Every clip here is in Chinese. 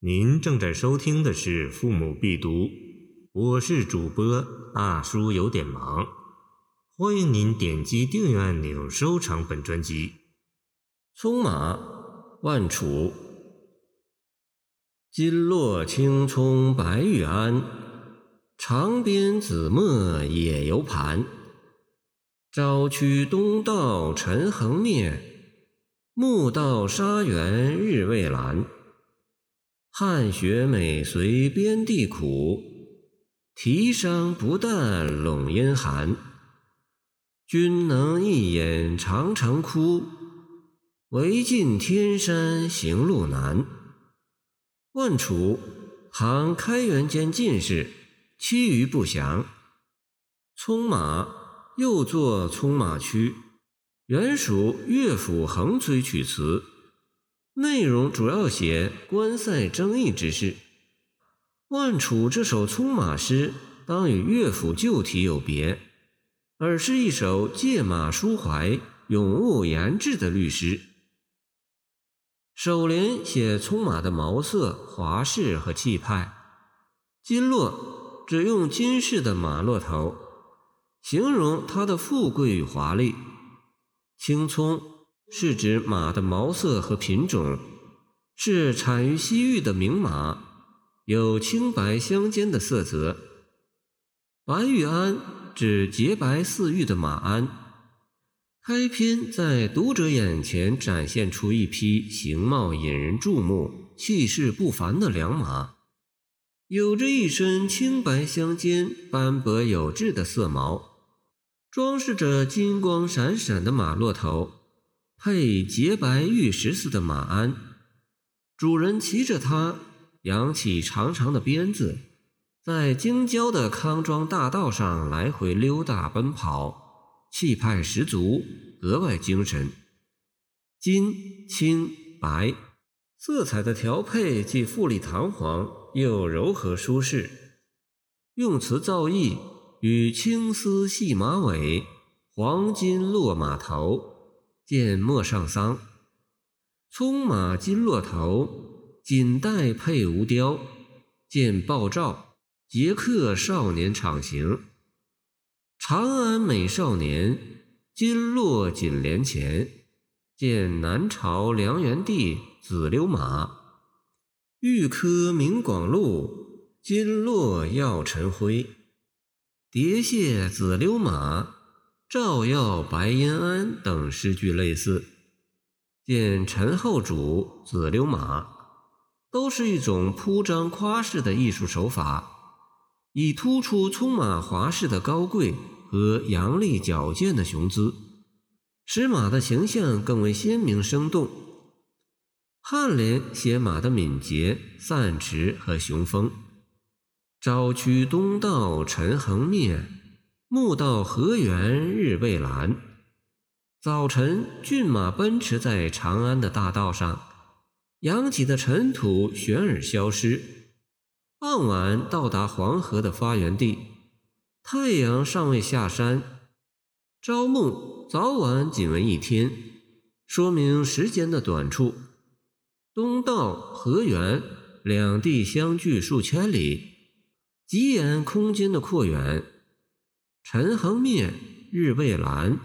您正在收听的是《父母必读》，我是主播大叔，有点忙。欢迎您点击订阅按钮，收藏本专辑。葱马，万楚。金络青葱白玉鞍，长鞭紫墨野游盘。朝驱东道尘横灭，暮到沙原日未阑。汉学美随边地苦，提觞不淡陇阴寒。君能一眼长城哭，唯尽天山行路难。万楚，唐开元间进士，其余不详。葱马，又作葱马曲，原属乐府横吹曲词。内容主要写关塞争议之事。万楚这首葱马诗，当与乐府旧题有别，而是一首借马抒怀、咏物言志的律诗。首联写葱马的毛色、华饰和气派，金络只用金饰的马络头，形容它的富贵与华丽。青葱。是指马的毛色和品种，是产于西域的名马，有青白相间的色泽。白玉鞍指洁白似玉的马鞍。开篇在读者眼前展现出一匹形貌引人注目、气势不凡的良马，有着一身青白相间、斑驳有致的色毛，装饰着金光闪闪的马骆头。配洁白玉石似的马鞍，主人骑着它，扬起长长的鞭子，在京郊的康庄大道上来回溜达奔跑，气派十足，格外精神。金、青、白色彩的调配既富丽堂皇，又柔和舒适，用词造诣与青丝细马尾，黄金落马头。见陌上桑，葱马金络头，锦带配无雕。见鲍照，捷克少年场行。长安美少年，金络锦帘前。见南朝梁元帝紫溜马，玉科明广禄，金络耀晨辉。叠谢紫溜马。照耀白银鞍等诗句类似，见陈后主紫溜马，都是一种铺张夸饰的艺术手法，以突出葱马华饰的高贵和阳丽矫健的雄姿，使马的形象更为鲜明生动。颔联写马的敏捷、散驰和雄风，朝驱东道陈横灭。暮到河源日未阑。早晨，骏马奔驰在长安的大道上，扬起的尘土旋而消失。傍晚到达黄河的发源地，太阳尚未下山。朝暮早晚仅为一天，说明时间的短处。东道、河源两地相距数千里，极言空间的扩远。陈横灭，日未阑，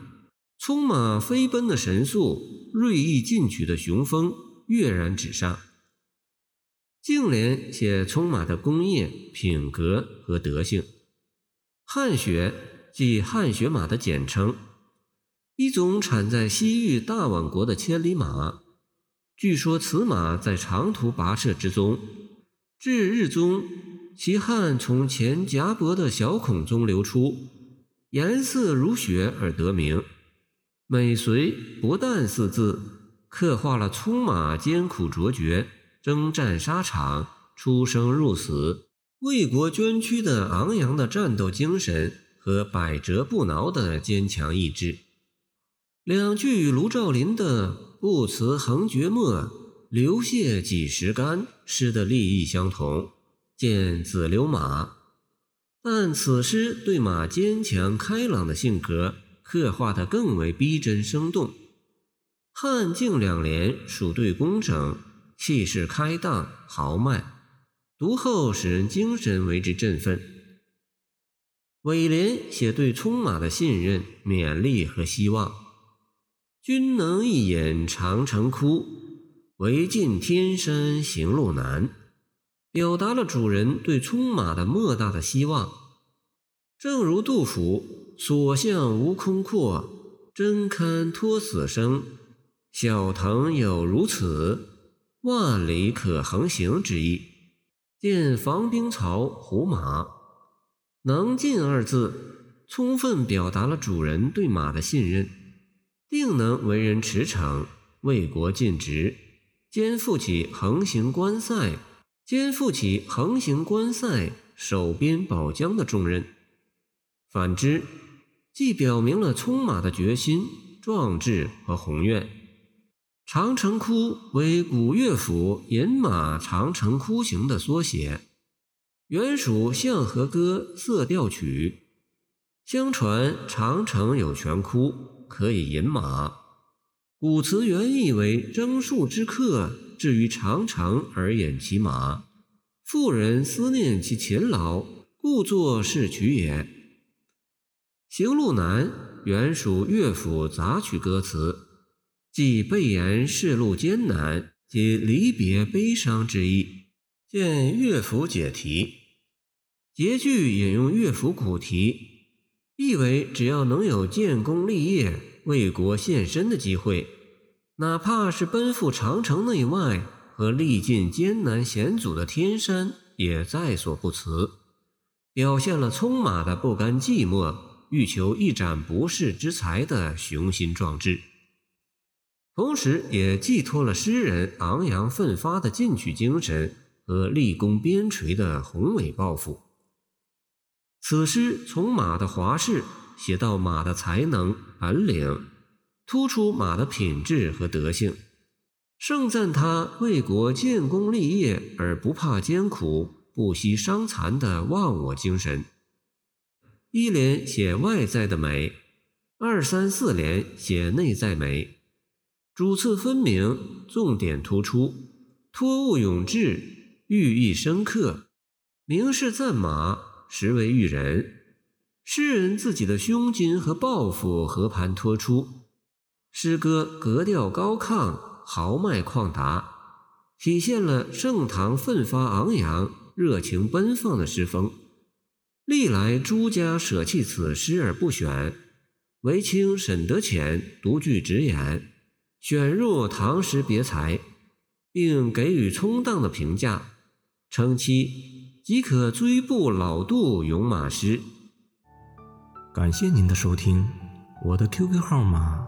葱马飞奔的神速，锐意进取的雄风跃然纸上。颈联写葱马的工业、品格和德性。汗血即汗血马的简称，一种产在西域大宛国的千里马。据说此马在长途跋涉之中，至日中，其汗从前颊脖的小孔中流出。颜色如雪而得名，美随不但四字刻画了葱马艰苦卓绝、征战沙场、出生入死、为国捐躯的昂扬的战斗精神和百折不挠的坚强意志。两句与卢照邻的“不辞横绝墨，流泻几时干”诗的立意相同，见子流马。但此诗对马坚强开朗的性格刻画得更为逼真生动。汉晋两联属对工整，气势开荡豪迈，读后使人精神为之振奋。尾联写对冲马的信任、勉励和希望：“君能一眼长城哭，唯尽天山行路难。”表达了主人对冲马的莫大的希望。正如杜甫“所向无空阔，真堪托死生。小腾有如此，万里可横行”之意。见防兵曹胡马。能进二字，充分表达了主人对马的信任，定能为人驰骋，为国尽职，肩负起横行关塞、肩负起横行关塞、守边保疆的重任。反之，既表明了充马的决心、壮志和宏愿。长城窟为古乐府《饮马长城窟行》的缩写。原属《相和歌》色调曲。相传长城有泉窟，可以饮马。古词原意为征戍之客至于长城而演其马，妇人思念其勤劳，故作是曲也。行路难原属乐府杂曲歌词，即备言仕路艰难及离别悲伤之意。见乐府解题。结句引用乐府古题，意为只要能有建功立业、为国献身的机会，哪怕是奔赴长城内外和历尽艰难险阻的天山，也在所不辞。表现了匆马的不甘寂寞、欲求一展不世之才的雄心壮志，同时也寄托了诗人昂扬奋发的进取精神和立功边陲的宏伟抱负。此诗从马的华饰写到马的才能本领，突出马的品质和德性，盛赞他为国建功立业而不怕艰苦、不惜伤残的忘我精神。一联写外在的美，二三四联写内在美，主次分明，重点突出，托物咏志，寓意深刻，明是赞马。实为育人，诗人自己的胸襟和抱负和盘托出，诗歌格调高亢，豪迈旷达，体现了盛唐奋发昂扬、热情奔放的诗风。历来诸家舍弃此诗而不选，唯清沈德潜独具直言，选入唐诗别才，并给予充当的评价，称其。即可追步老杜咏马诗。感谢您的收听，我的 QQ 号码